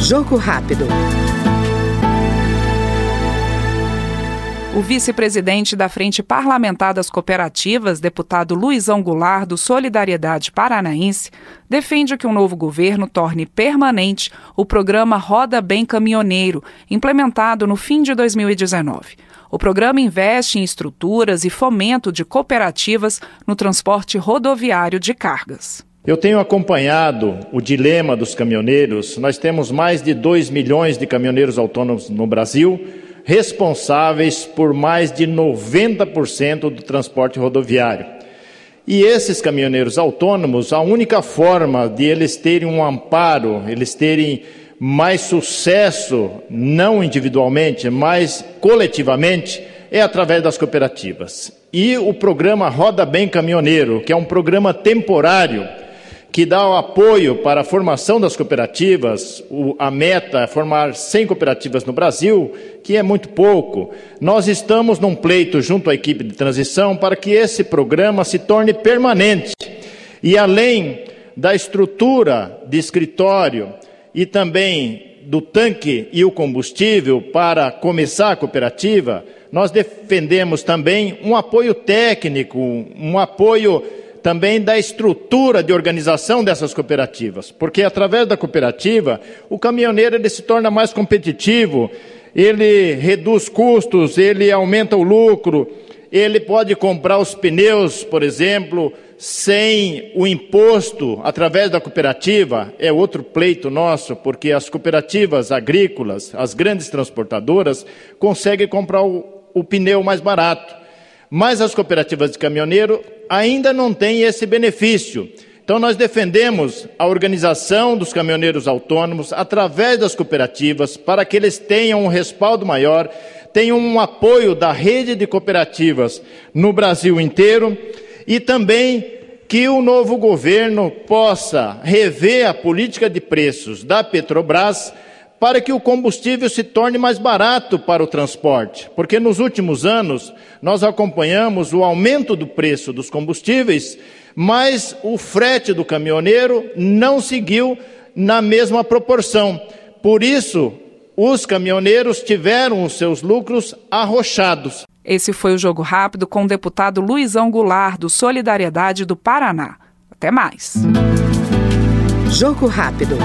Jogo rápido. O vice-presidente da Frente Parlamentar das Cooperativas, deputado Luizão Goulart, do Solidariedade Paranaense, defende que o um novo governo torne permanente o programa Roda Bem Caminhoneiro, implementado no fim de 2019. O programa investe em estruturas e fomento de cooperativas no transporte rodoviário de cargas. Eu tenho acompanhado o dilema dos caminhoneiros. Nós temos mais de 2 milhões de caminhoneiros autônomos no Brasil responsáveis por mais de 90% do transporte rodoviário. E esses caminhoneiros autônomos, a única forma de eles terem um amparo, eles terem mais sucesso, não individualmente, mas coletivamente, é através das cooperativas. E o programa Roda Bem Caminhoneiro, que é um programa temporário, que dá o apoio para a formação das cooperativas, a meta é formar 100 cooperativas no Brasil, que é muito pouco. Nós estamos num pleito junto à equipe de transição para que esse programa se torne permanente. E além da estrutura de escritório e também do tanque e o combustível para começar a cooperativa, nós defendemos também um apoio técnico, um apoio também da estrutura de organização dessas cooperativas, porque através da cooperativa o caminhoneiro ele se torna mais competitivo, ele reduz custos, ele aumenta o lucro, ele pode comprar os pneus, por exemplo, sem o imposto através da cooperativa, é outro pleito nosso, porque as cooperativas agrícolas, as grandes transportadoras, conseguem comprar o, o pneu mais barato. Mas as cooperativas de caminhoneiro ainda não têm esse benefício. Então, nós defendemos a organização dos caminhoneiros autônomos através das cooperativas para que eles tenham um respaldo maior, tenham um apoio da rede de cooperativas no Brasil inteiro e também que o novo governo possa rever a política de preços da Petrobras para que o combustível se torne mais barato para o transporte, porque nos últimos anos nós acompanhamos o aumento do preço dos combustíveis, mas o frete do caminhoneiro não seguiu na mesma proporção. Por isso, os caminhoneiros tiveram os seus lucros arrochados. Esse foi o Jogo Rápido com o deputado Luizão Goulart, do Solidariedade do Paraná. Até mais. Jogo Rápido.